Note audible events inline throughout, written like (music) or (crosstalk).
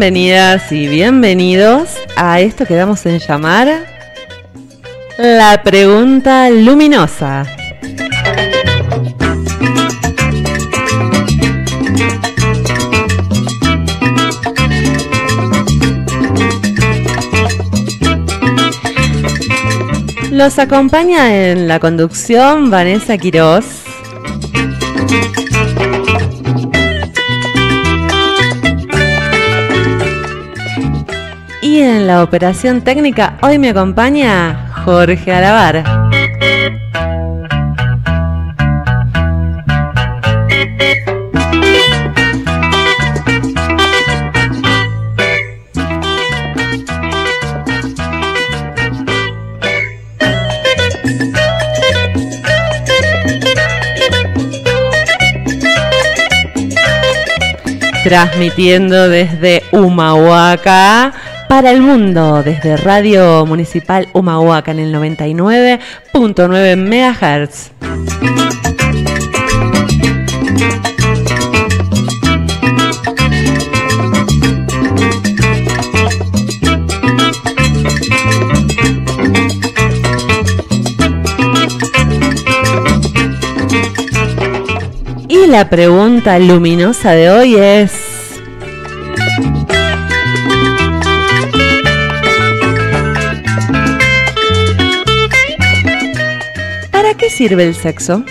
Bienvenidas y bienvenidos a esto que damos en llamar la pregunta luminosa. Los acompaña en la conducción Vanessa Quiroz. En la operación técnica hoy me acompaña Jorge Alabar. Transmitiendo desde Humahuaca para el mundo desde Radio Municipal Humahuaca en el 99.9 MHz. Y la pregunta luminosa de hoy es... qué sirve el sexo?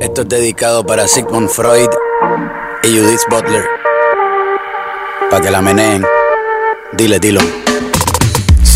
Esto es dedicado para Sigmund Freud y Judith Butler. Para que la meneen. Dile, dilo.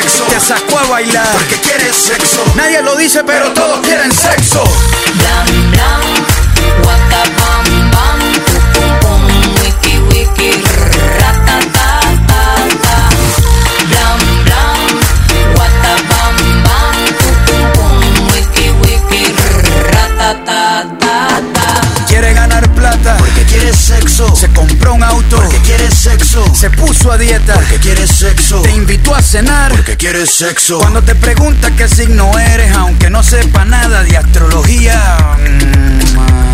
Te sacó a bailar porque quieres sexo. Nadie lo dice, pero todos quieren sexo. Blam blam, bam bam, pum pum, wiki wiki, ratatatata. Blam blam, waka bam bam, pum pum, wiki wiki, ratatatata. Sexo. Se compró un auto porque quiere sexo. Se puso a dieta porque quiere sexo. Te invitó a cenar porque quiere sexo. Cuando te pregunta qué signo eres, aunque no sepa nada de astrología. mm,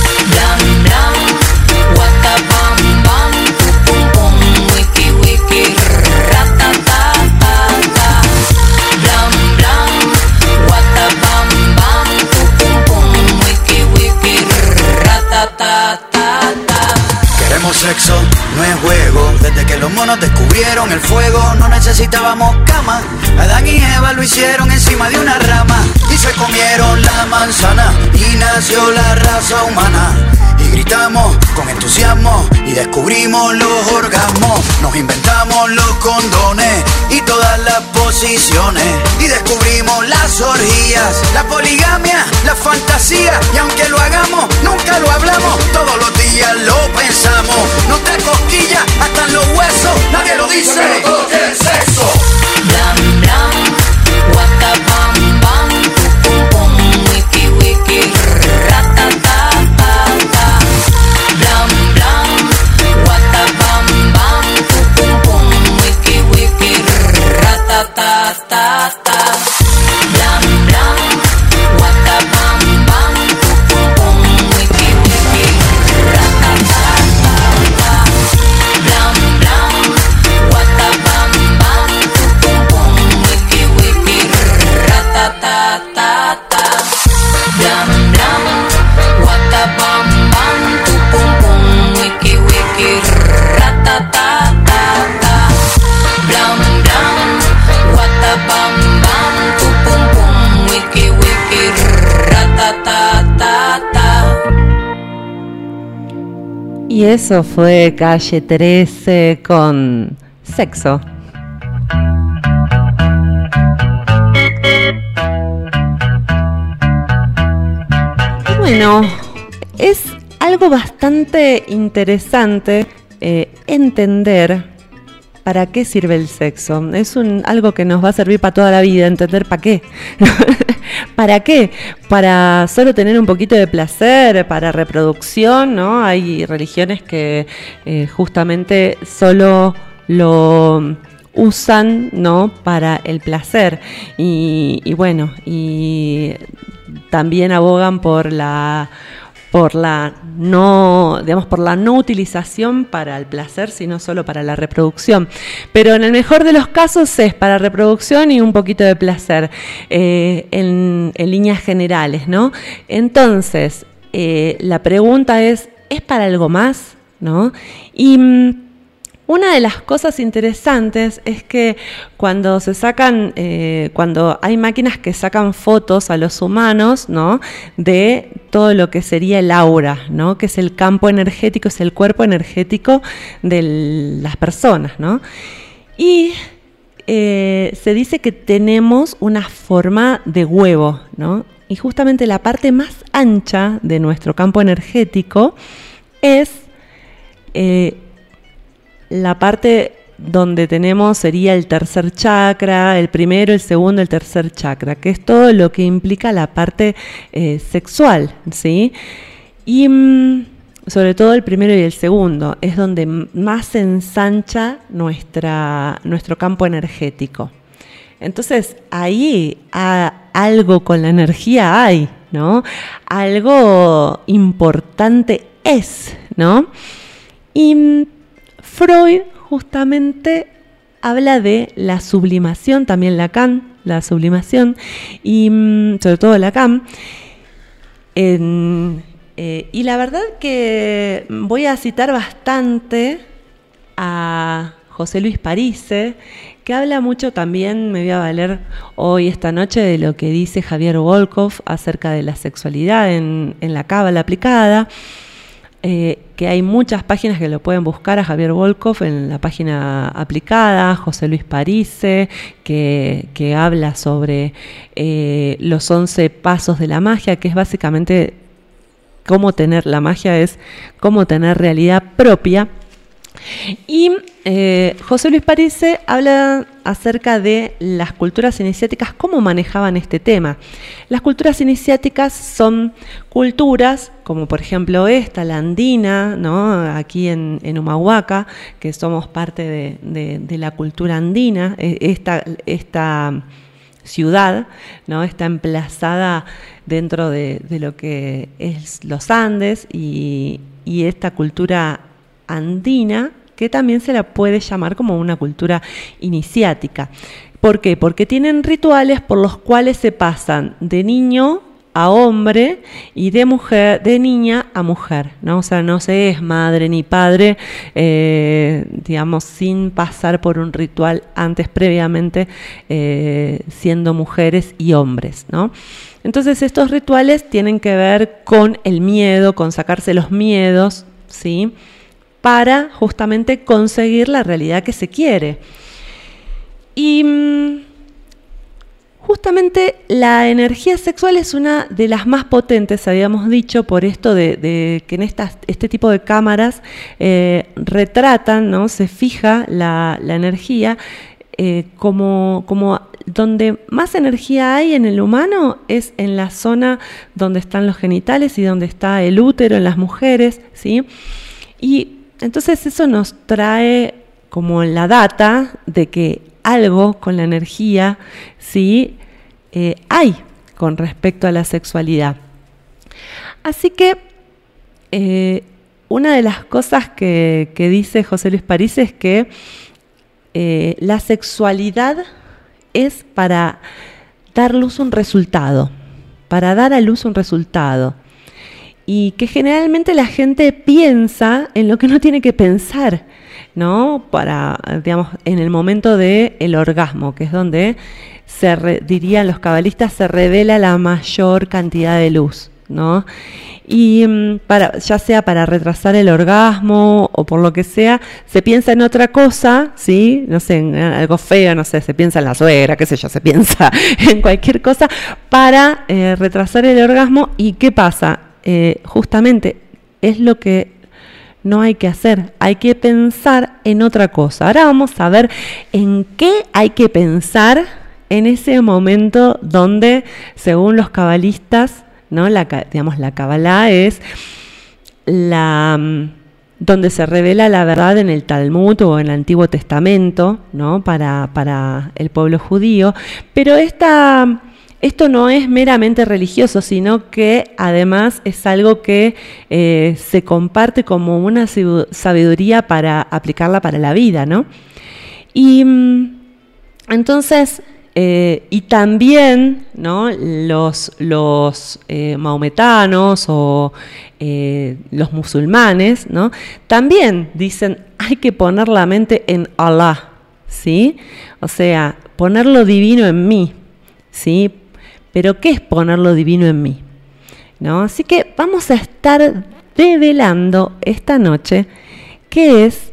Sexo, no es juego. Desde que los monos descubrieron el fuego, no necesitábamos cama. Adán y Eva lo hicieron encima de una rama y se comieron la manzana y nació la raza humana. Y gritamos con entusiasmo y descubrimos los orgasmos. Nos inventamos los condones y todas las posiciones. Y descubrimos las orgías, la poligamia, la fantasía. Y aunque lo hagamos, nunca lo hablamos. Todos los días lo pensamos. No te cosquillas hasta en los huesos. Nadie lo dice, pero todos sexo. Blam blam, waka bam bam, pum pum, wiki wiki, ratatatata. Blam blam, waka bam bam, pum pum, wiki wiki, ratatatata. Blam Y eso fue calle 13 con sexo. Bueno, es algo bastante interesante eh, entender para qué sirve el sexo. Es un, algo que nos va a servir para toda la vida, entender para qué. (laughs) ¿Para qué? Para solo tener un poquito de placer, para reproducción, ¿no? Hay religiones que eh, justamente solo lo usan, ¿no? Para el placer. Y, y bueno, y también abogan por la por la no, digamos, por la no utilización para el placer, sino solo para la reproducción. Pero en el mejor de los casos es para reproducción y un poquito de placer eh, en, en líneas generales, ¿no? Entonces, eh, la pregunta es, ¿es para algo más? ¿No? Y mm, una de las cosas interesantes es que cuando se sacan, eh, cuando hay máquinas que sacan fotos a los humanos, ¿no? De todo lo que sería el aura, ¿no? Que es el campo energético, es el cuerpo energético de las personas, ¿no? Y eh, se dice que tenemos una forma de huevo, ¿no? Y justamente la parte más ancha de nuestro campo energético es eh, la parte donde tenemos sería el tercer chakra, el primero, el segundo, el tercer chakra, que es todo lo que implica la parte eh, sexual, ¿sí? Y mm, sobre todo el primero y el segundo, es donde más se ensancha nuestra, nuestro campo energético. Entonces, ahí algo con la energía hay, ¿no? Algo importante es, ¿no? Y mm, Freud justamente habla de la sublimación, también Lacan, la sublimación, y mm, sobre todo Lacan. Eh, y la verdad que voy a citar bastante a José Luis Parise, que habla mucho también, me voy a valer hoy, esta noche, de lo que dice Javier Volkov acerca de la sexualidad en, en la cábala aplicada. Eh, que hay muchas páginas que lo pueden buscar a Javier Volkov en la página aplicada, José Luis Parise, que, que habla sobre eh, los 11 pasos de la magia, que es básicamente cómo tener, la magia es cómo tener realidad propia. Y eh, José Luis Parise habla acerca de las culturas iniciáticas, cómo manejaban este tema. Las culturas iniciáticas son culturas, como por ejemplo esta, la andina, ¿no? aquí en, Humahuaca, que somos parte de, la cultura andina, eh, esta, ciudad, ¿no? Está emplazada dentro de, de lo que es los Andes y, y esta cultura andina, que también se la puede llamar como una cultura iniciática. ¿Por qué? Porque tienen rituales por los cuales se pasan de niño a hombre y de mujer, de niña a mujer, ¿no? O sea, no se es madre ni padre, eh, digamos, sin pasar por un ritual antes previamente eh, siendo mujeres y hombres. Entonces estos rituales tienen que ver con el miedo, con sacarse los miedos, ¿sí? Para justamente conseguir la realidad que se quiere. Y mm, justamente la energía sexual es una de las más potentes, habíamos dicho, por esto de, que en este tipo de cámaras eh, retratan, ¿no? se fija la, la energía eh, como, como donde más energía hay en el humano es en la zona donde están los genitales y donde está el útero en las mujeres, ¿sí? Y entonces eso nos trae como la data de que algo con la energía, ¿sí? Eh, hay con respecto a la sexualidad. Así que eh, una de las cosas que, dice José Luis París es que eh, la sexualidad es para dar luz un resultado, para dar a luz un resultado. Y que generalmente la gente piensa en lo que no tiene que pensar, ¿no? Para, digamos, en el momento del el orgasmo, que es donde se re- dirían los cabalistas, se revela la mayor cantidad de luz, ¿no? Y mm, para, ya sea para retrasar el orgasmo o por lo que sea, se piensa en otra cosa, ¿sí? No sé, en algo feo, no sé, se piensa en la suegra, qué sé yo, se piensa (laughs) en cualquier cosa para eh, retrasar el orgasmo. ¿Y qué pasa? Eh, justamente es lo que no hay que hacer, hay que pensar en otra cosa. Ahora vamos a ver en qué hay que pensar en ese momento donde, según los cabalistas, ¿no? La, digamos, la Kabbalah es la mm, donde se revela la verdad en el Talmud o en el Antiguo Testamento, ¿no? Para, para el pueblo judío. Pero esta, esto no es meramente religioso, sino que además es algo que eh, se comparte como una sabiduría para aplicarla para la vida, ¿no? Y mm, entonces, eh, y también ¿no? los, eh, maometanos o los musulmanes, ¿no? también dicen hay que poner la mente en Allah, ¿sí? O sea, poner lo divino en mí, ¿sí? Pero ¿qué es poner lo divino en mí? ¿No? Así que vamos a estar develando esta noche qué es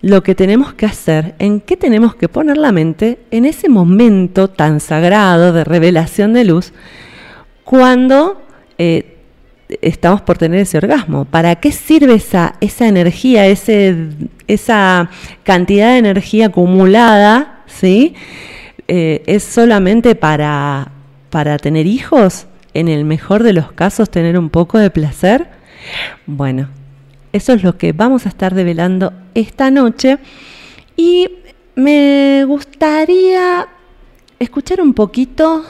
lo que tenemos que hacer, en qué tenemos que poner la mente en ese momento tan sagrado de revelación de luz, cuando eh, estamos por tener ese orgasmo. ¿Para qué sirve esa, energía, esa cantidad de energía acumulada? ¿sí? Eh, ¿Es solamente para, para tener hijos? En el mejor de los casos, tener un poco de placer. Bueno, eso es lo que vamos a estar develando esta noche. Y me gustaría escuchar un poquito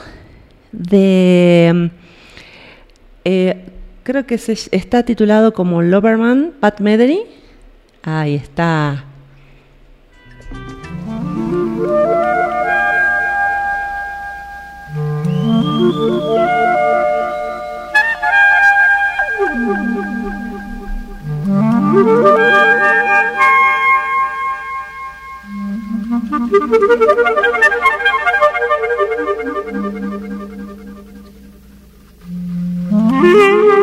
de... eh, creo que se, está titulado como Loverman, Pat Metheny. Ahí está. Mm-hmm.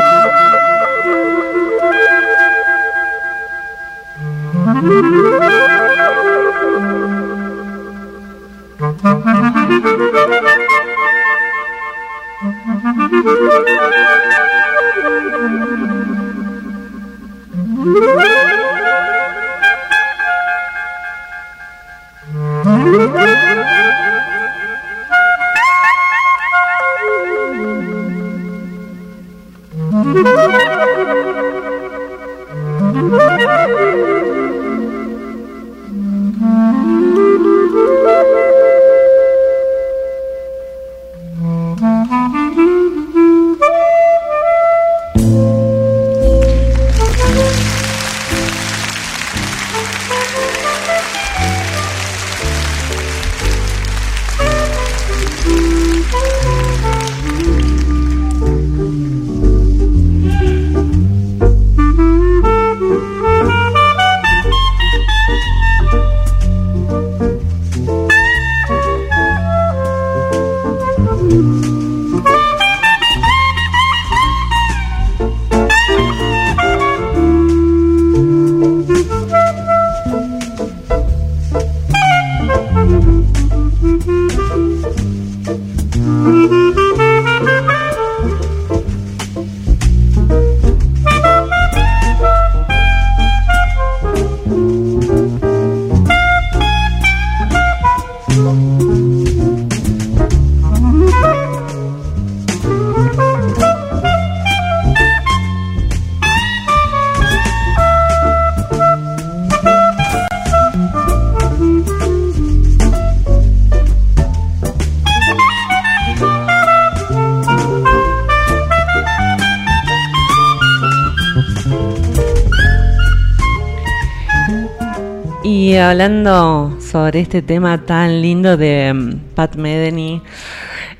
hablando sobre este tema tan lindo de mm, Pat Metheny,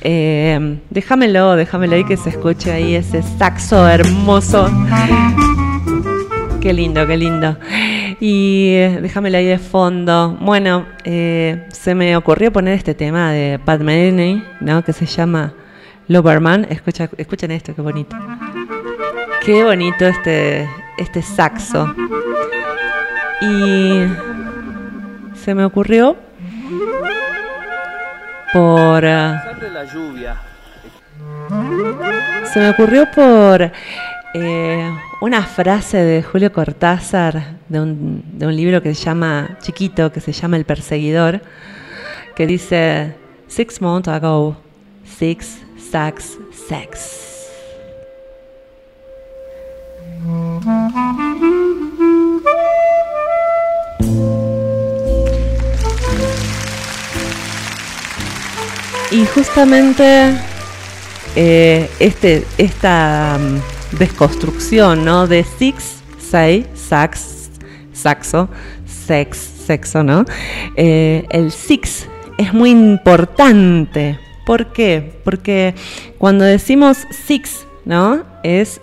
eh, déjamelo, déjamelo ahí que se escuche ahí ese saxo hermoso. Qué lindo, qué lindo. Y eh, déjamelo ahí de fondo. Bueno, eh, se me ocurrió poner este tema de Pat Metheny, ¿no? Que se llama Loverman. Escucha, escuchen esto, qué bonito. Qué bonito este, este saxo. Y se me ocurrió por... eh, la lluvia. se me ocurrió por eh, una frase de Julio Cortázar de un, de un libro que se llama, chiquito, que se llama El Perseguidor, que dice, Six months ago, six sacks, sex. Y justamente eh, este, esta mm, desconstrucción ¿no? de six, seis, sax, saxo, sex, sexo, ¿no? Eh, el six es muy importante. ¿Por qué? Porque cuando decimos six, ¿no? Es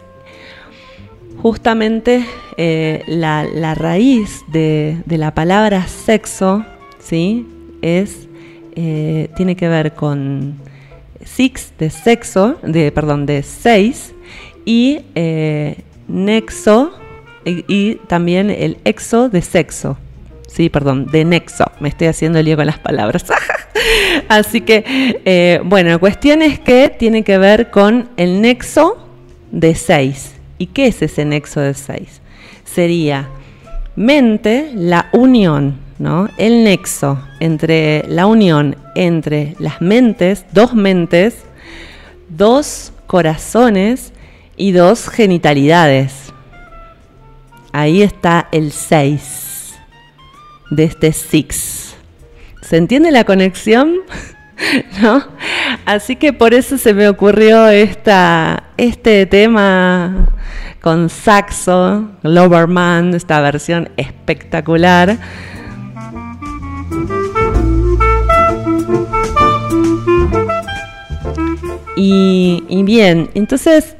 justamente eh, la, la raíz de, de la palabra sexo, ¿sí? Es, eh, tiene que ver con six de sexo, de, perdón, de seis, y eh, nexo, y, también el exo de sexo. Sí, perdón, de nexo. Me estoy haciendo lío con las palabras. (laughs) Así que, eh, bueno, la cuestión es que tiene que ver con el nexo de 6. ¿Y qué es ese nexo de 6? Sería mente, la unión, ¿no? El nexo entre la unión entre las mentes, dos mentes, dos corazones y dos genitalidades. Ahí está el 6 de este six. ¿Se entiende la conexión? (laughs) ¿No? Así que por eso se me ocurrió esta, este tema con saxo, Loverman, esta versión espectacular. Y, bien, entonces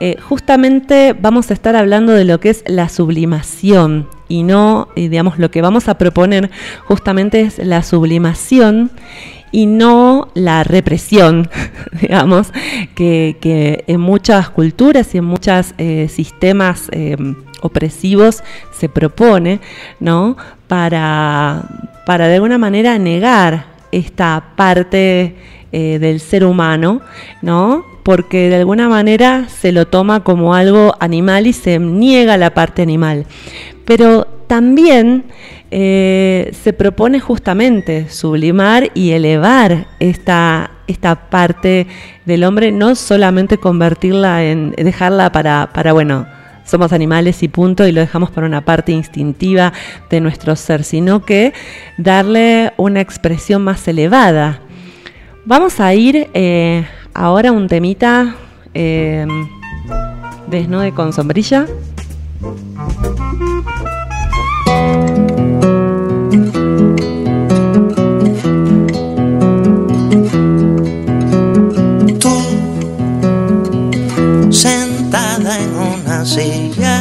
eh, justamente vamos a estar hablando de lo que es la sublimación y no, y digamos, lo que vamos a proponer justamente es la sublimación y no la represión, (laughs) digamos, que, en muchas culturas y en muchos sistemas eh, opresivos se propone, ¿no? Para, para de alguna manera negar esta parte eh, del ser humano, ¿no? Porque de alguna manera se lo toma como algo animal y se niega la parte animal. Pero también eh, se propone justamente sublimar y elevar esta, esta parte del hombre, no solamente convertirla en, dejarla para, para, bueno, somos animales y punto, y lo dejamos para una parte instintiva de nuestro ser, sino que darle una expresión más elevada. Vamos a ir eh, ahora un temita eh, desnude con sombrilla. Tú, sentada en una silla,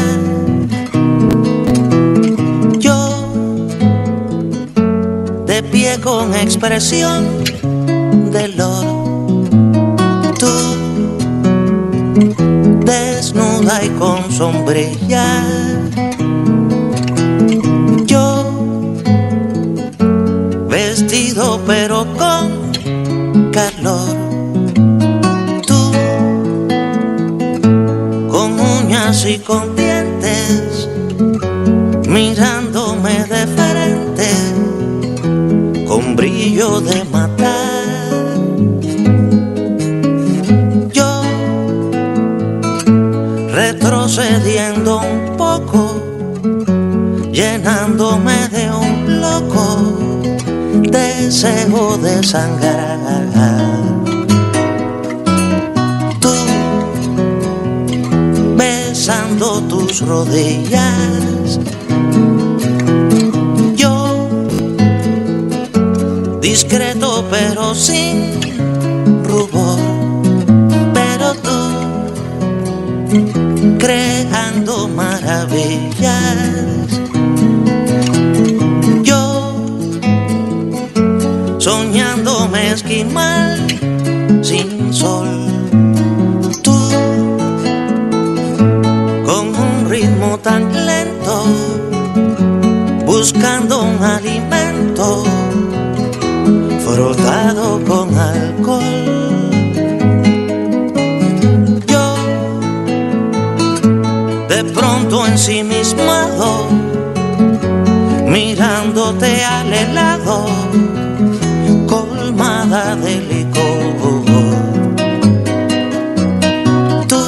yo, de pie con expresión y deseo de sangrar. Tú besando tus rodillas, yo discreto pero sin rubor. Pero tú, creando maravillas, soñándome esquimal sin sol. Tú, con un ritmo tan lento, buscando un alimento frotado con alcohol. Yo, de pronto ensimismado, mirándote al helado, de licor. Tú,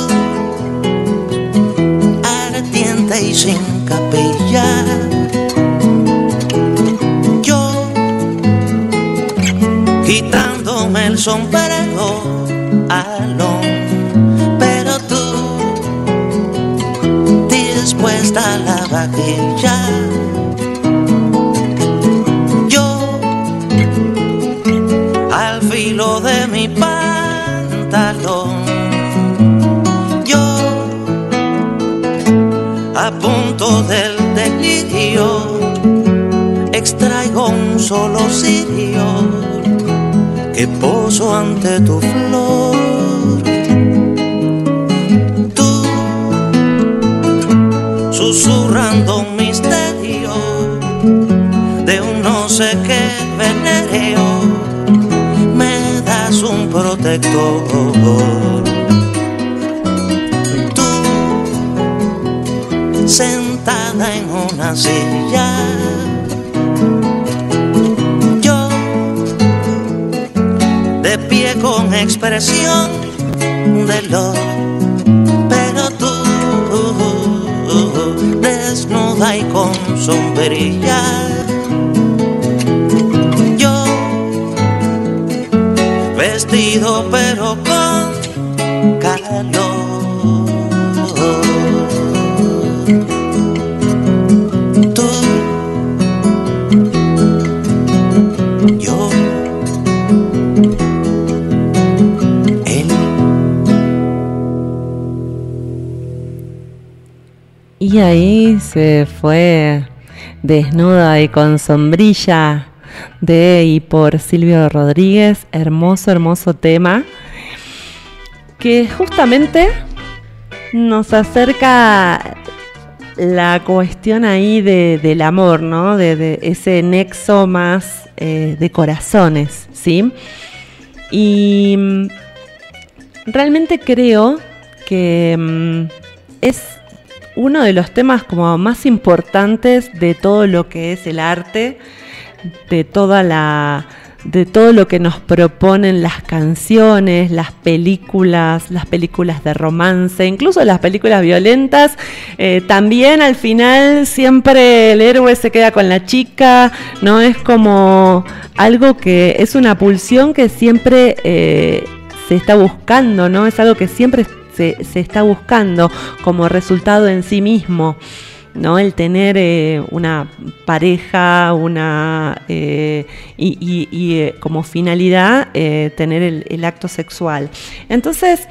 ardiente y sin capilla. Yo, quitándome el sombrero alón, pero tú dispuesta a la vaquilla. Solo cirio que poso ante tu flor. Tú, susurrando un misterio de un no sé qué venéreo, me das un protector. Tú, sentada en una silla, de pie con expresión de lo pero tú desnuda y con sombrilla. Yo vestido pero ahí se fue desnuda y con sombrilla de y por Silvio Rodríguez, hermoso, hermoso tema, que justamente nos acerca la cuestión ahí de- del amor, ¿no? De, ese nexo más eh, de corazones, ¿sí? Y mm, realmente creo que mm, es uno de los temas como más importantes de todo lo que es el arte, de toda la de todo lo que nos proponen las canciones, las películas, las películas de romance, incluso las películas violentas. Eh, también al final siempre el héroe se queda con la chica, ¿no? Es como algo que es una pulsión que siempre eh, se está buscando, ¿no? Es algo que siempre se, está buscando como resultado en sí mismo. ¿no? El tener eh, una pareja, una eh, y, eh, como finalidad tener el, acto sexual. Entonces,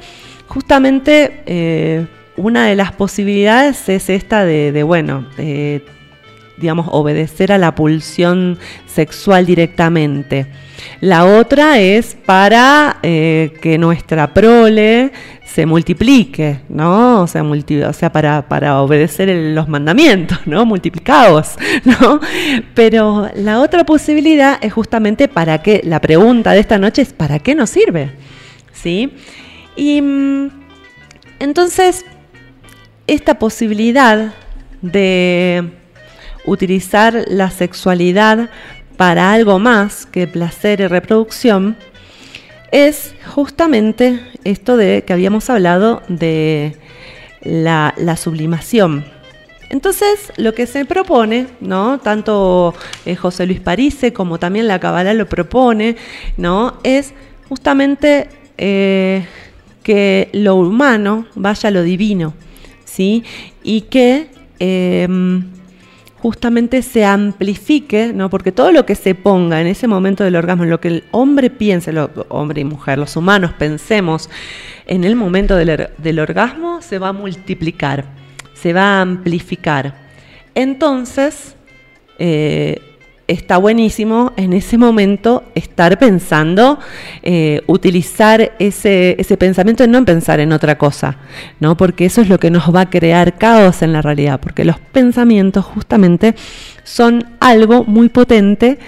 justamente una de las posibilidades es esta de, bueno, digamos, obedecer a la pulsión sexual directamente. La otra es para eh, que nuestra prole se multiplique, ¿no? O sea, multi- o sea para, para obedecer los mandamientos, ¿no? Multiplicados, (laughs) ¿no? Pero la otra posibilidad es justamente para qué, la pregunta de esta noche es ¿para qué nos sirve? ¿Sí? Y mm, entonces, esta posibilidad de utilizar la sexualidad para algo más que placer y reproducción es justamente esto de que habíamos hablado de la, sublimación. Entonces, lo que se propone, ¿no? Tanto eh, José Luis Parise como también la Kabbalah lo propone, ¿no? Es justamente eh, que lo humano vaya a lo divino, ¿sí? Y que em, justamente se amplifique, ¿no? Porque todo lo que se ponga en ese momento del orgasmo, lo que el hombre piense, lo, hombre y mujer, los humanos pensemos en el momento del, del orgasmo, se va a multiplicar, se va a amplificar. Entonces, eh, está buenísimo en ese momento estar pensando, eh, utilizar ese, ese pensamiento y no en pensar en otra cosa, ¿no? Porque eso es lo que nos va a crear caos en la realidad, porque los pensamientos justamente son algo muy potente.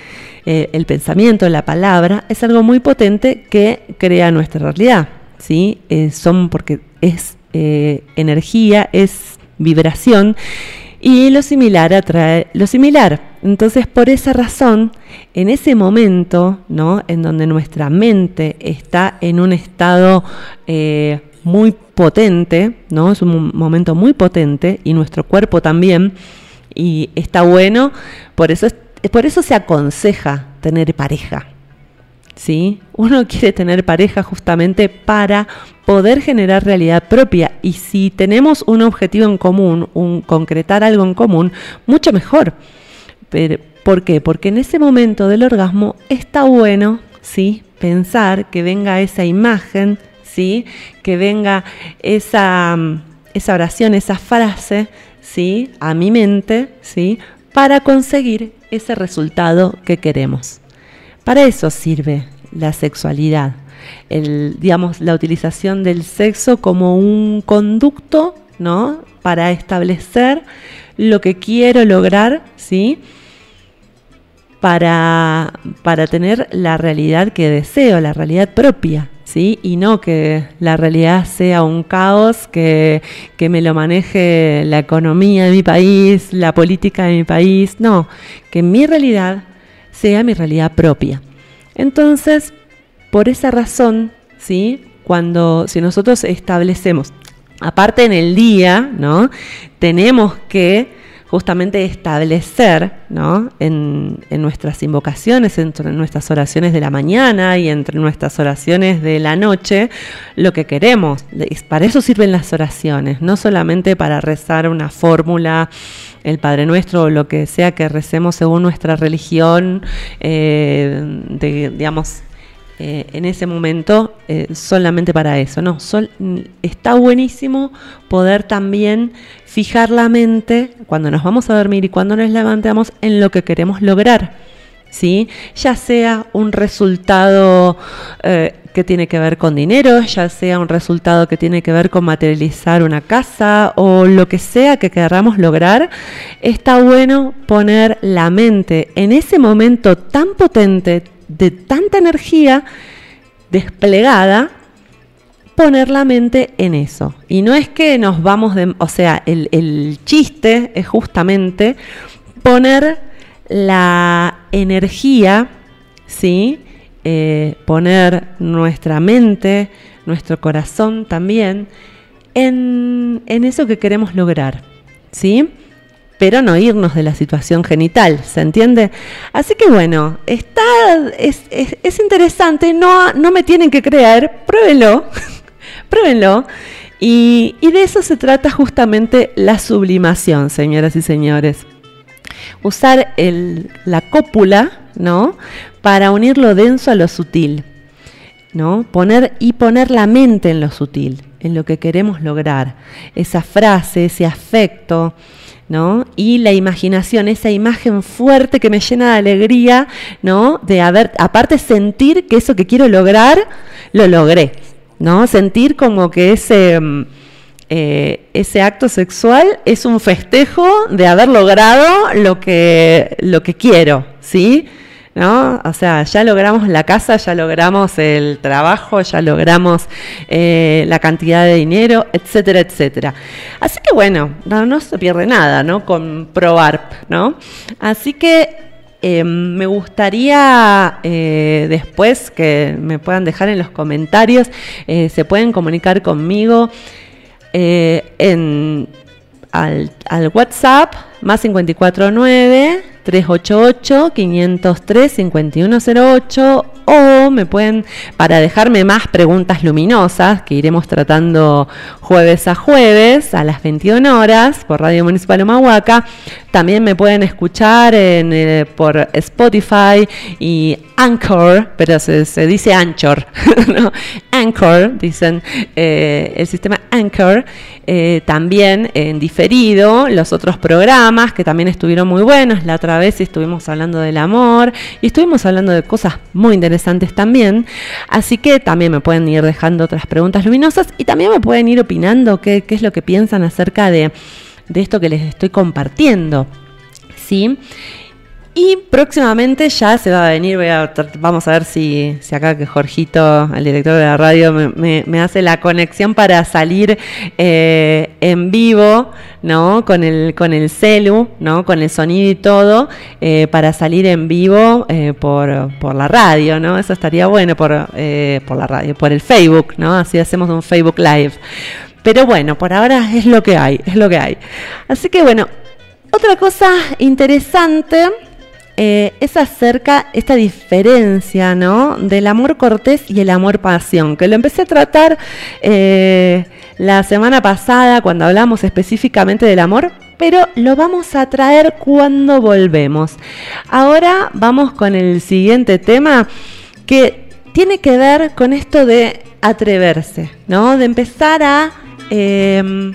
eh, el pensamiento, la palabra, es algo muy potente que crea nuestra realidad, ¿sí? Eh, son porque es energía, es vibración y lo similar atrae lo similar. Entonces, por esa razón, en ese momento, ¿no? En donde nuestra mente está en un estado eh, muy potente, ¿no? Es un mo- momento muy potente y nuestro cuerpo también. Y está bueno, por eso, es- por eso se aconseja tener pareja. ¿sí? Uno (laughs) quiere tener pareja justamente para poder generar realidad propia y si tenemos un objetivo en común, un concretar algo en común, mucho mejor. ¿Por qué? Porque en ese momento del orgasmo está bueno, ¿sí? Pensar que venga esa imagen, ¿sí? Que venga esa, mm, esa oración, esa frase, ¿sí? A mi mente, ¿sí? Para conseguir ese resultado que queremos. Para eso sirve la sexualidad, el, digamos, la utilización del sexo como un conducto, ¿no? Para establecer lo que quiero lograr, ¿sí? Para, para tener la realidad que deseo, la realidad propia, ¿sí? Y no que la realidad sea un caos, que, que me lo maneje la economía de mi país, la política de mi país, no, que mi realidad sea mi realidad propia. Entonces, por esa razón, ¿sí? Cuando, si nosotros establecemos, aparte en el día, ¿no? Tenemos que justamente establecer, ¿no? En, en nuestras invocaciones, entre nuestras oraciones de la mañana y entre nuestras oraciones de la noche, lo que queremos. Para eso sirven las oraciones, no solamente para rezar una fórmula, el Padre Nuestro o lo que sea que recemos según nuestra religión, eh, digamos, eh, en ese momento eh, solamente para eso. No, sol- está buenísimo poder también fijar la mente cuando nos vamos a dormir y cuando nos levantamos en lo que queremos lograr. ¿sí? Ya sea un resultado eh, que tiene que ver con dinero, ya sea un resultado que tiene que ver con materializar una casa o lo que sea que queramos lograr, está bueno poner la mente en ese momento tan potente, de tanta energía desplegada, poner la mente en eso. Y no es que nos vamos de... O sea, el, el chiste es justamente poner la energía, ¿sí? Eh, poner nuestra mente, nuestro corazón también, en, en eso que queremos lograr, ¿sí? Pero no irnos de la situación genital, ¿se entiende? Así que bueno, está, es, es- es interesante, no, no me tienen que creer, pruébenlo, (laughs) pruébenlo. Y, y de eso se trata justamente la sublimación, señoras y señores usar el- la cópula, ¿no? Para unir lo denso a lo sutil, ¿no? Poner y poner la mente en lo sutil, en lo que queremos lograr. Esa frase, ese afecto, ¿no? Y la imaginación, esa imagen fuerte que me llena de alegría, ¿no? De haber, aparte sentir que eso que quiero lograr, lo logré, ¿no? Sentir como que ese... mm, eh, ese acto sexual es un festejo de haber logrado lo que, lo que quiero, ¿sí? ¿No? O sea, ya logramos la casa, ya logramos el trabajo, ya logramos eh, la cantidad de dinero, etcétera, etcétera. Así que bueno, no, no se pierde nada, ¿no? Con probar, ¿no? Así que eh, me gustaría eh, después que me puedan dejar en los comentarios, eh, se pueden comunicar conmigo en, al, al WhatsApp más 549 388-503-5108 o me pueden, para dejarme más preguntas luminosas que iremos tratando jueves a jueves a las 21 horas por Radio Municipal Humahuaca, también me pueden escuchar en, eh, por Spotify y Anchor, pero se, dice Anchor. (laughs) Anchor, dicen eh, el sistema Anchor, eh, también en diferido los otros programas que también estuvieron muy buenos. La otra vez estuvimos hablando del amor y estuvimos hablando de cosas muy interesantes también. Así que también me pueden ir dejando otras preguntas luminosas y también me pueden ir opinando qué, qué es lo que piensan acerca de, de esto que les estoy compartiendo. ¿Sí? Y próximamente ya se va a venir, voy a vamos a ver si, si acá que Jorgito, el director de la radio, me, hace la conexión para salir eh, en vivo, ¿no? Con el, con el celu, ¿no? Con el sonido y todo, eh, para salir en vivo eh, por, por la radio, ¿no? Eso estaría bueno por, por la radio, por el Facebook, ¿no? Así hacemos un Facebook Live. Pero bueno, por ahora es lo que hay, es lo que hay. Así que bueno, otra cosa interesante eh, es acerca esta diferencia, ¿no? Del amor cortés y el amor pasión, que lo empecé a tratar eh, la semana pasada cuando hablamos específicamente del amor, pero lo vamos a traer cuando volvemos. Ahora vamos con el siguiente tema que tiene que ver con esto de atreverse, ¿no? De empezar a, eh,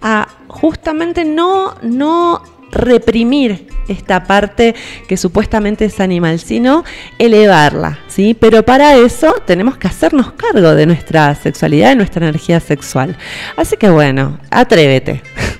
a justamente no, no reprimir esta parte que supuestamente es animal, sino elevarla, ¿sí? Pero para eso tenemos que hacernos cargo de nuestra sexualidad, de nuestra energía sexual. Así que bueno, atrévete. (laughs)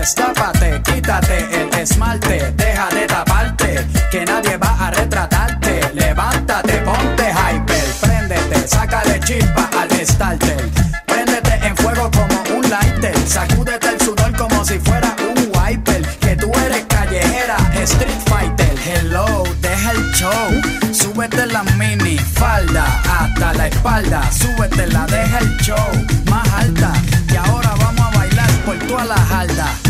destápate, quítate el esmalte, deja de taparte, que nadie va a retratarte. Levántate, ponte hyper, préndete, sácale chispa al starter. Préndete en fuego como un lighter, sacúdete el sudor como si fuera un wiper. Que tú eres callejera, street fighter. Hello, deja el show, súbete la mini falda hasta la espalda, súbete la, deja el show más alta. Y ahora vamos a bailar por toda la jalda.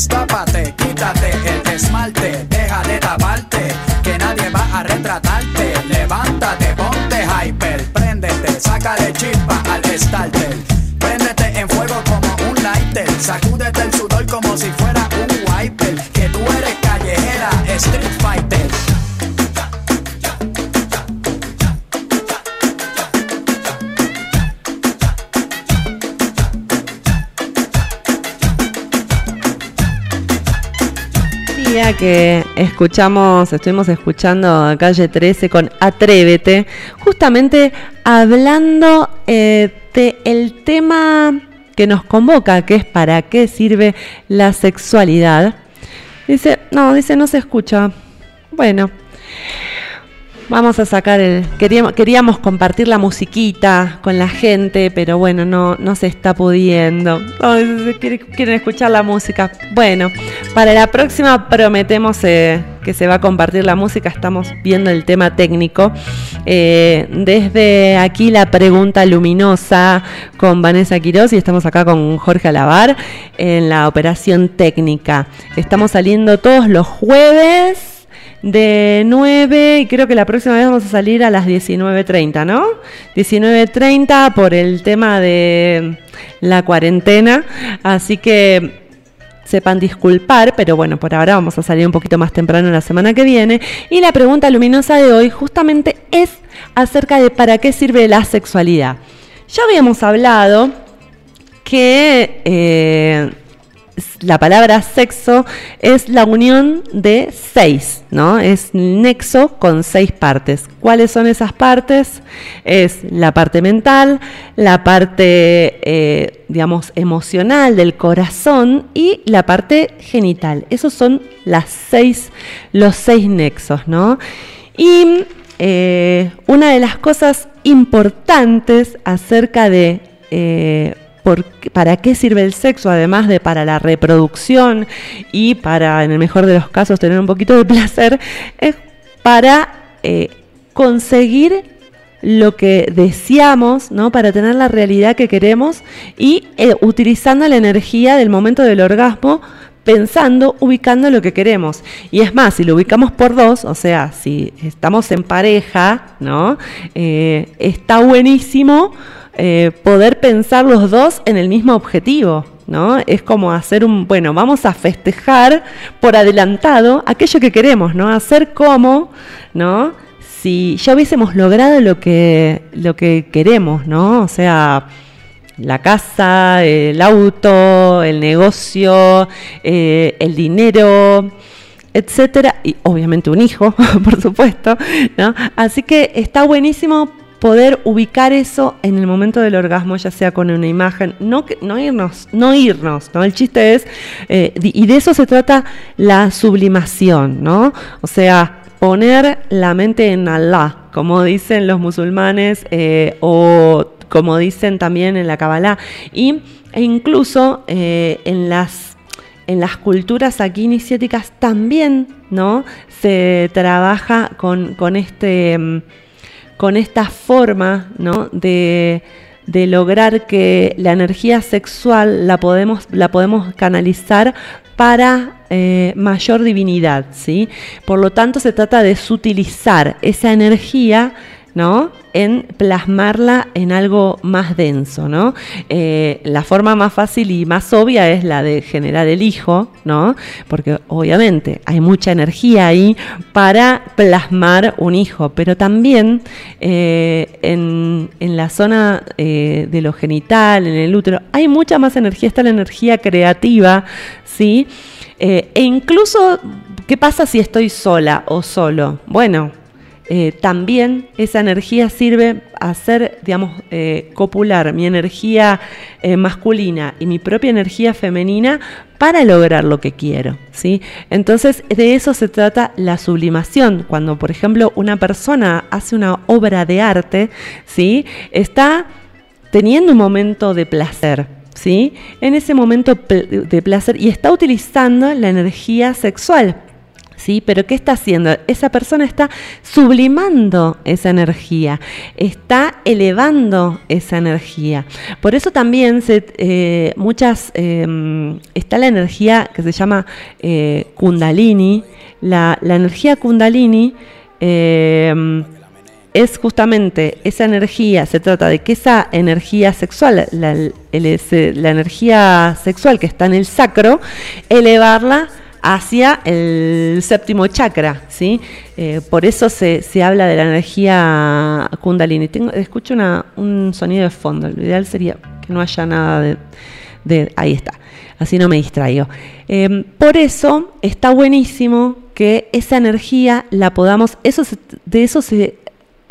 destápate, quítate el esmalte, deja de taparte, que nadie va a retratarte. Levántate, ponte hyper, préndete, sácale chispa al starter. Préndete en fuego como un lighter, sacúdete el Que escuchamos, estuvimos escuchando Calle 13 con Atrévete, justamente hablando eh, de el tema que nos convoca, que es para qué sirve la sexualidad. Dice, no, dice no se escucha. Bueno, vamos a sacar el. Queríamos, queríamos compartir la musiquita con la gente, pero bueno, no, no se está pudiendo. Quieren escuchar la música. Bueno, para la próxima prometemos eh, que se va a compartir la música. Estamos viendo el tema técnico. Eh, desde aquí la pregunta luminosa con Vanessa Quiroz y estamos acá con Jorge Alabar en la operación técnica. Estamos saliendo todos los jueves de 9 y creo que la próxima vez vamos a salir a las 19.30, ¿no? 19.30 por el tema de la cuarentena, así que sepan disculpar, pero bueno, por ahora vamos a salir un poquito más temprano la semana que viene. Y la pregunta luminosa de hoy justamente es acerca de para qué sirve la sexualidad. Ya habíamos hablado que eh, la palabra sexo es la unión de seis, ¿no? Es nexo con seis partes. ¿Cuáles son esas partes? Es la parte mental, la parte, eh, digamos, emocional del corazón y la parte genital. Esos son las seis, los seis nexos, ¿no? Y eh, una de las cosas importantes acerca de eh, para qué sirve el sexo, además de para la reproducción y para, en el mejor de los casos, tener un poquito de (laughs) placer, es para eh, conseguir lo que deseamos, ¿no? Para tener la realidad que queremos y eh, utilizando la energía del momento del orgasmo pensando, ubicando lo que queremos. Y es más, si lo ubicamos por dos, o sea, si estamos en pareja, ¿no? Eh, está buenísimo eh, poder pensar los dos en el mismo objetivo. ¿No? Es como hacer un, bueno, vamos a festejar por adelantado aquello que queremos, ¿no? Hacer como, ¿no? Si ya hubiésemos logrado lo que, lo que queremos, ¿no? O sea, la casa, el auto, el negocio, eh, el dinero, etcétera, y obviamente un hijo, (laughs) por supuesto, ¿no? Así que está buenísimo poder ubicar eso en el momento del orgasmo, ya sea con una imagen, no, no irnos, no irnos, ¿no? El chiste es, eh, y de eso se trata la sublimación, ¿no? O sea, poner la mente en Allah, como dicen los musulmanes, eh, o como dicen también en la Kabbalah, y, e incluso eh, en las en las culturas aquí iniciáticas también, ¿no? Se trabaja con, con este mm, con esta forma, ¿no? De, de lograr que la energía sexual la podemos, la podemos canalizar para eh, mayor divinidad, ¿sí? Por lo tanto, se trata de sutilizar esa energía, ¿no? En plasmarla en algo más denso, ¿no? Eh, la forma más fácil y más obvia es la de generar el hijo, ¿no? Porque obviamente hay mucha energía ahí para plasmar un hijo, pero también eh, en, en la zona eh, de lo genital, en el útero, hay mucha más energía, está la energía creativa, ¿sí? E incluso, ¿qué pasa si estoy sola o solo? Bueno, eh, también esa energía sirve a hacer, digamos, eh, copular mi energía eh, masculina y mi propia energía femenina para lograr lo que quiero, ¿sí? Entonces, de eso se trata la sublimación. Cuando, por ejemplo, una persona hace una obra de arte, ¿sí? Está teniendo un momento de placer, ¿sí? En ese momento de placer y está utilizando la energía sexual. ¿Sí? Pero ¿qué está haciendo? Esa persona está sublimando esa energía, está elevando esa energía. Por eso también se, eh, muchas eh, está la energía que se llama eh, Kundalini. La, energía Kundalini eh, es justamente esa energía, se trata de que esa energía sexual, la energía sexual que está en el sacro, elevarla hacia el séptimo chakra, ¿sí? Eh, por eso se, se habla de la energía kundalini. Tengo, escucho un sonido de fondo, lo ideal sería que no haya nada de... de- ahí está, así no me distraigo. Eh, por eso está buenísimo que esa energía la podamos, eso de eso se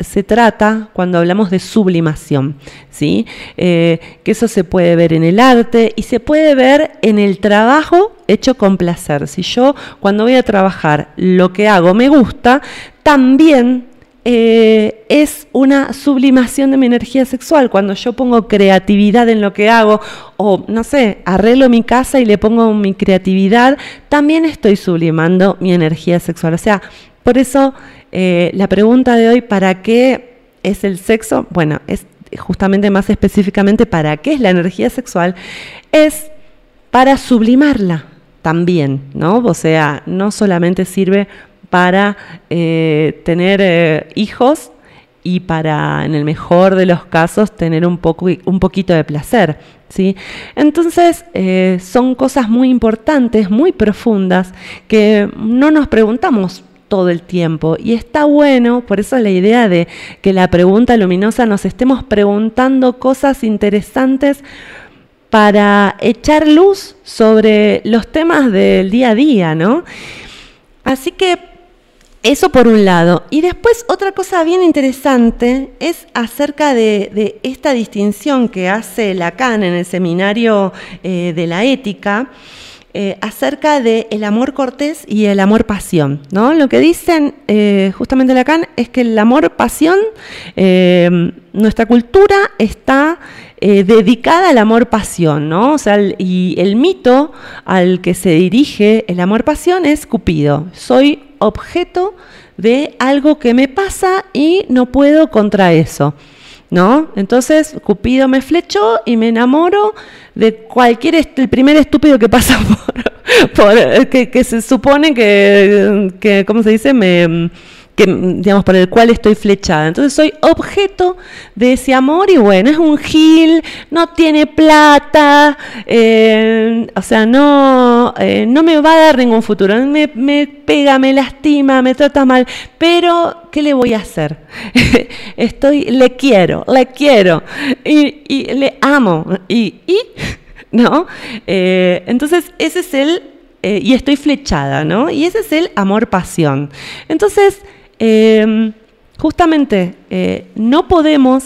se trata cuando hablamos de sublimación, ¿sí? Eh, que eso se puede ver en el arte y se puede ver en el trabajo hecho con placer. Si yo cuando voy a trabajar lo que hago me gusta, también eh, es una sublimación de mi energía sexual. Cuando yo pongo creatividad en lo que hago, o no sé, arreglo mi casa y le pongo mi creatividad, también estoy sublimando mi energía sexual. O sea, por eso eh, la pregunta de hoy, ¿para qué es el sexo? Bueno, es justamente más específicamente para qué es la energía sexual, es para sublimarla también, ¿no? O sea, no solamente sirve para eh, tener eh, hijos y para, en el mejor de los casos, tener un, poco, un poquito de placer. ¿sí? Entonces, eh, son cosas muy importantes, muy profundas, que no nos preguntamos todo el tiempo. Y está bueno, por eso la idea de que la pregunta luminosa nos estemos preguntando cosas interesantes para echar luz sobre los temas del día a día, ¿no? Así que eso por un lado. Y después otra cosa bien interesante es acerca de, esta distinción que hace Lacan en el seminario eh, de la ética. eh, acerca del el amor cortés y el amor pasión. ¿no? Lo que dicen eh, justamente Lacan es que el amor pasión, nuestra cultura está eh, dedicada al amor pasión, ¿no? O sea, y el mito al que se dirige el amor pasión es Cupido. Soy objeto de algo que me pasa y no puedo contra eso. ¿No? Entonces Cupido me flechó y me enamoro de cualquier el primer estúpido que pasa (laughs) por, que se supone que, que ¿cómo se dice? me que, digamos, por el cual estoy flechada. Entonces soy objeto de ese amor y bueno, es un gil, no tiene plata, eh, o sea, no, eh, no me va a dar ningún futuro, me, me pega, me lastima, me trata mal, pero ¿qué le voy a hacer? (laughs) Estoy, le quiero, le quiero y, le amo y, y (laughs) ¿no? Eh, entonces ese es el y estoy flechada, ¿no? Y ese es el amor-pasión. Entonces, eh, justamente, eh, no podemos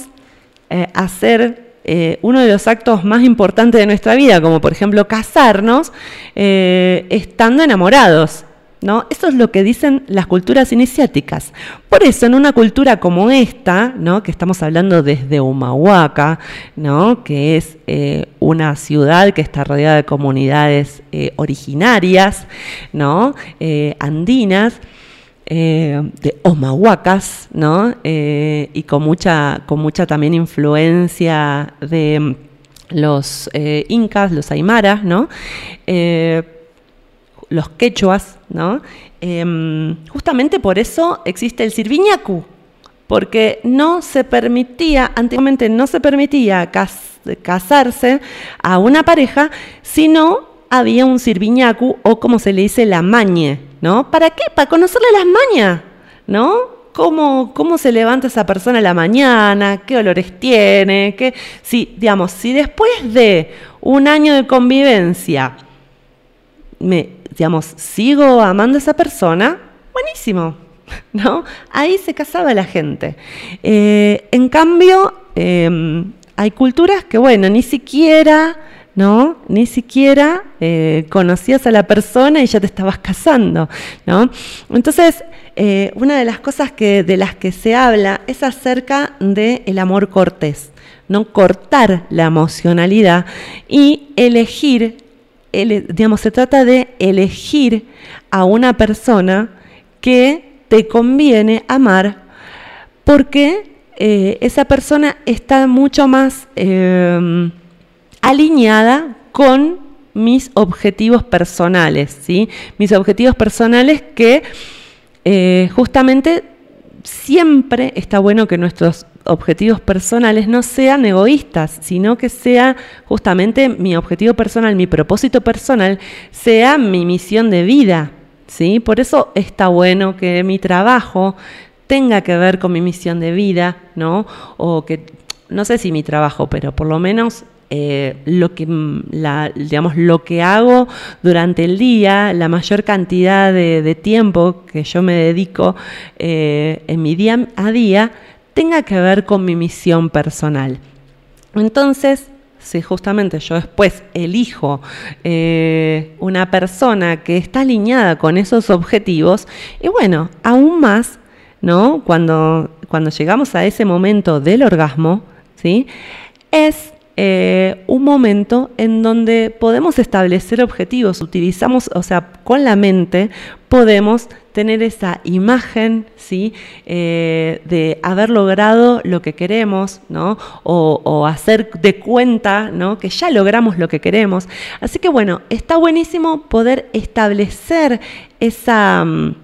eh, hacer eh, uno de los actos más importantes de nuestra vida, como por ejemplo casarnos, estando enamorados. ¿No? Eso es lo que dicen las culturas iniciáticas. Por eso, en una cultura como esta, ¿no? que estamos hablando desde Humahuaca, ¿no? que es una ciudad que está rodeada de comunidades originarias, ¿no? Andinas, eh, de Omahuacas, ¿no? Eh, y con mucha, con mucha también influencia de mm, los eh, incas, los aymaras, ¿no? Los quechuas, ¿no? Em, justamente por eso existe el sirviñacu, porque no se permitía, antiguamente no se permitía cas- casarse a una pareja si no había un sirviñacu o como se le dice la mañe, ¿no? ¿Para qué? Para conocerle las mañas, ¿no? ¿Cómo, ¿Cómo se levanta esa persona a la mañana? ¿Qué olores tiene? ¿Qué? Si, digamos, si después de un año de convivencia me, digamos, sigo amando a esa persona, buenísimo, (laughs) ¿no? Ahí se casaba la gente. Eh, en cambio, eh, hay culturas que, bueno, ni siquiera, ¿no? Ni siquiera eh, conocías a la persona y ya te estabas casando, ¿no? Entonces, eh, una de las cosas que, de las que se habla es acerca del amor cortés, no cortar la emocionalidad y elegir ele- digamos, se trata de elegir a una persona que te conviene amar porque eh, esa persona está mucho más eh, alineada con mis objetivos personales, ¿sí? Mis objetivos personales que eh, justamente siempre está bueno que nuestros objetivos personales no sean egoístas, sino que sea justamente mi objetivo personal, mi propósito personal, sea mi misión de vida. ¿sí? Por eso está bueno que mi trabajo tenga que ver con mi misión de vida, ¿no? O que, no sé si mi trabajo, pero por lo menos eh, lo que la, digamos lo que hago durante el día, la mayor cantidad de, tiempo que yo me dedico eh, en mi día a día, tenga que ver con mi misión personal. Entonces, si justamente yo después elijo eh, una persona que está alineada con esos objetivos, y bueno, aún más, ¿no? Cuando, cuando llegamos a ese momento del orgasmo, ¿sí? Es eh, un momento en donde podemos establecer objetivos, utilizamos, o sea, con la mente podemos tener esa imagen, ¿sí? Eh, de haber logrado lo que queremos, ¿no? O, hacer de cuenta, ¿no? Que ya logramos lo que queremos. Así que bueno, está buenísimo poder establecer esa... Mm,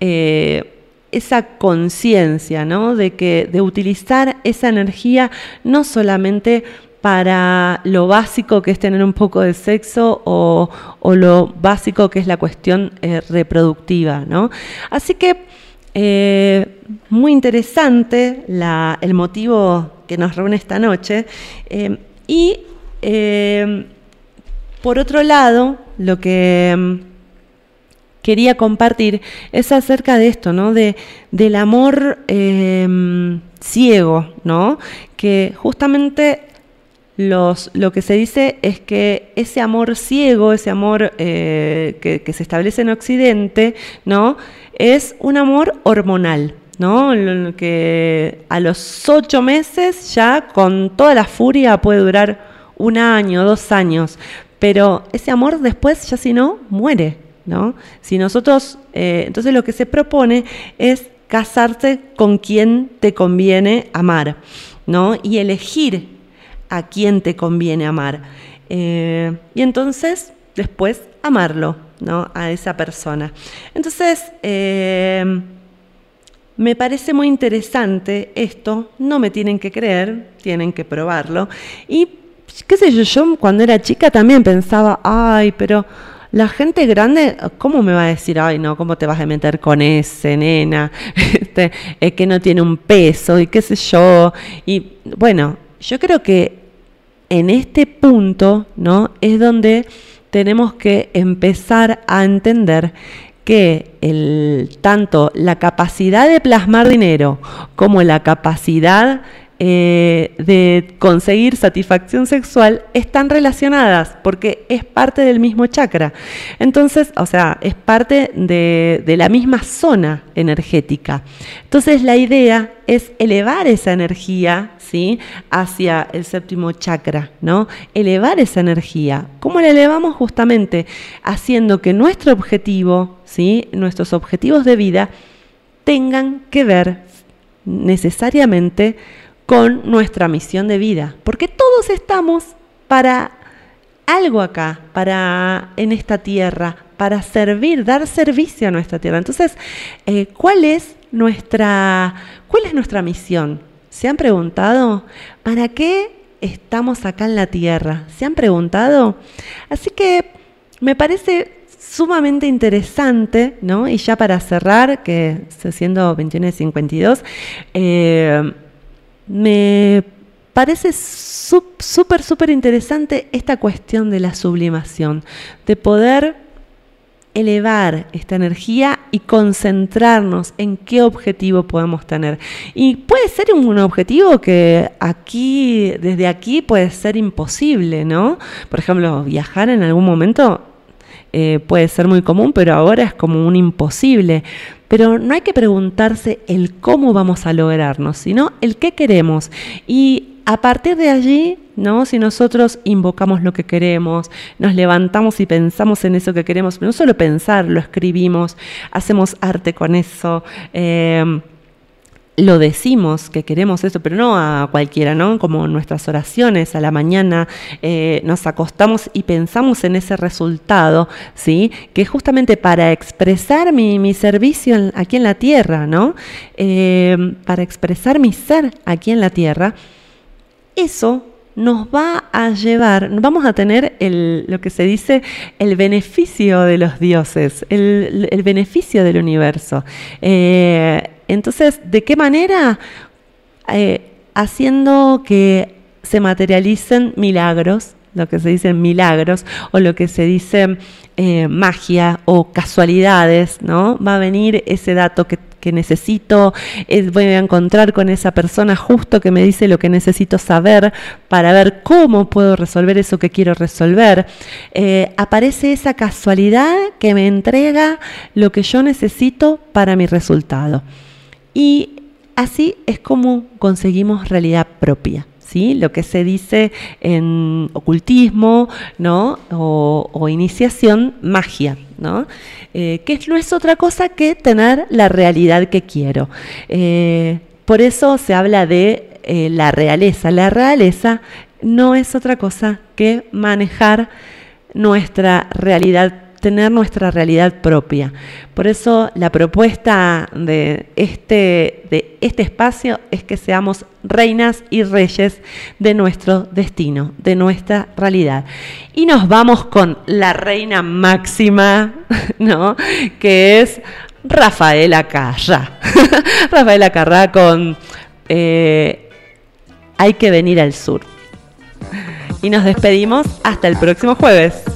eh, esa conciencia, ¿no? De que de utilizar esa energía no solamente para lo básico que es tener un poco de sexo o, lo básico que es la cuestión eh, reproductiva, ¿no? Así que eh, muy interesante el motivo que nos reúne esta noche eh, y por otro lado lo que quería compartir es acerca de esto, ¿no? De, del amor em, ciego, ¿no? Que justamente los, lo que se dice es que ese amor ciego, ese amor eh, que, se establece en Occidente, ¿no? Es un amor hormonal. ¿no? Que a los ocho meses ya con toda la furia puede durar un año, dos años, pero ese amor después ya si no, muere, ¿no? Si nosotros, eh, entonces lo que se propone es casarse con quien te conviene amar, ¿no? Y elegir a quién te conviene amar. Eh, y entonces, después, amarlo, ¿no? A esa persona. Entonces, eh, me parece muy interesante esto, no me tienen que creer, tienen que probarlo. Y, qué sé yo, yo cuando era chica también pensaba, ay, pero la gente grande, ¿cómo me va a decir, ay, no, cómo te vas a meter con ese, nena? (laughs) Este, es que no tiene un peso y qué sé yo. Y bueno, yo creo que en este punto, ¿no? Es donde tenemos que empezar a entender que el, tanto la capacidad de plasmar dinero como la capacidad eh, de conseguir satisfacción sexual están relacionadas porque es parte del mismo chakra. Entonces, o sea, es parte de, de la misma zona energética. Entonces, la idea es elevar esa energía ¿sí? hacia el séptimo chakra, ¿no? Elevar esa energía. ¿Cómo la elevamos? Justamente haciendo que nuestro objetivo, ¿sí? nuestros objetivos de vida, tengan que ver necesariamente con nuestra misión de vida, porque todos estamos para algo acá, para en esta tierra, para servir, dar servicio a nuestra tierra. Entonces, eh, ¿cuál es nuestra, cuál es nuestra misión? ¿Se han preguntado para qué estamos acá en la tierra? ¿Se han preguntado? Así que me parece sumamente interesante, ¿no? Y ya para cerrar, que siendo 21 y 52, eh, me parece súper, súper interesante esta cuestión de la sublimación, de poder elevar esta energía y concentrarnos en qué objetivo podemos tener. Y puede ser un objetivo que aquí, desde aquí, puede ser imposible, ¿no? Por ejemplo, viajar en algún momento eh, puede ser muy común, pero ahora es como un imposible. Pero no hay que preguntarse el cómo vamos a lograrnos, sino el qué queremos. Y a partir de allí, ¿no? Si nosotros invocamos lo que queremos, nos levantamos y pensamos en eso que queremos, no solo pensar, lo escribimos, hacemos arte con eso. Eh, lo decimos que queremos eso, pero no a cualquiera, ¿no? Como nuestras oraciones a la mañana, eh, nos acostamos y pensamos en ese resultado, ¿sí? Que justamente para expresar mi, mi servicio aquí en la tierra, ¿no? Eh, para expresar mi ser aquí en la tierra, eso nos va a llevar, vamos a tener el, lo que se dice el beneficio de los dioses, el, el beneficio del universo. Eh, entonces, ¿de qué manera? Eh, haciendo que se materialicen milagros, lo que se dicen milagros, o lo que se dice eh, magia o casualidades, ¿no? Va a venir ese dato que, necesito, eh, voy a encontrar con esa persona justo que me dice lo que necesito saber para ver cómo puedo resolver eso que quiero resolver. Aparece esa casualidad que me entrega lo que yo necesito para mi resultado. Y así es como conseguimos realidad propia. ¿Sí? Lo que se dice en ocultismo, ¿no? O, iniciación, magia, ¿no? Eh, que no es otra cosa que tener la realidad que quiero. Eh, por eso se habla de eh, la realeza. La realeza no es otra cosa que manejar nuestra realidad tener nuestra realidad propia. Por eso la propuesta de este, de este espacio es que seamos reinas y reyes de nuestro destino, de nuestra realidad. Y nos vamos con la reina máxima, (laughs) ¿no? Que es Rafaela Carrá. (laughs) Rafaela Carrá con eh, Hay que venir al sur. Y nos despedimos hasta el próximo jueves.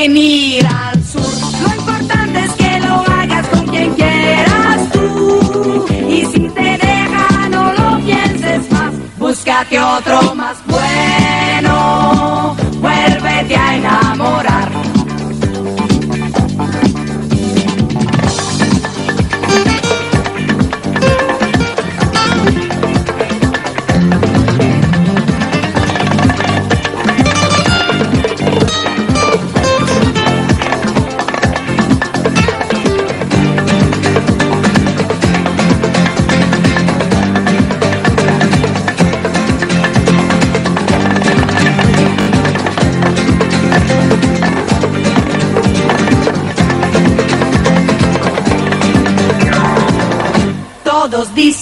Venir al sur. Lo importante es que lo hagas con quien quieras tú. Y si te deja, no lo pienses más. Búscate otro más bueno.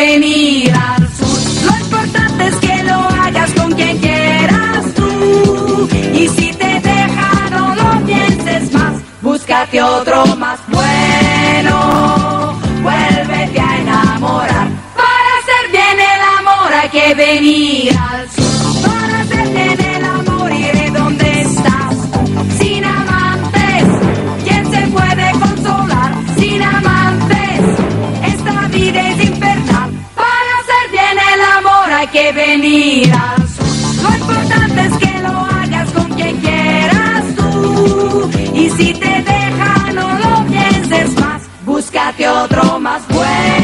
Venir al sur. Lo importante es que lo hagas con quien quieras tú. Y si te deja, no lo pienses más. Búscate otro más bueno. Vuélvete a enamorar. Para hacer bien el amor hay que venir Lo importante es que lo hagas con quien quieras tú. Y si te deja, no lo pienses más. Búscate otro más bueno.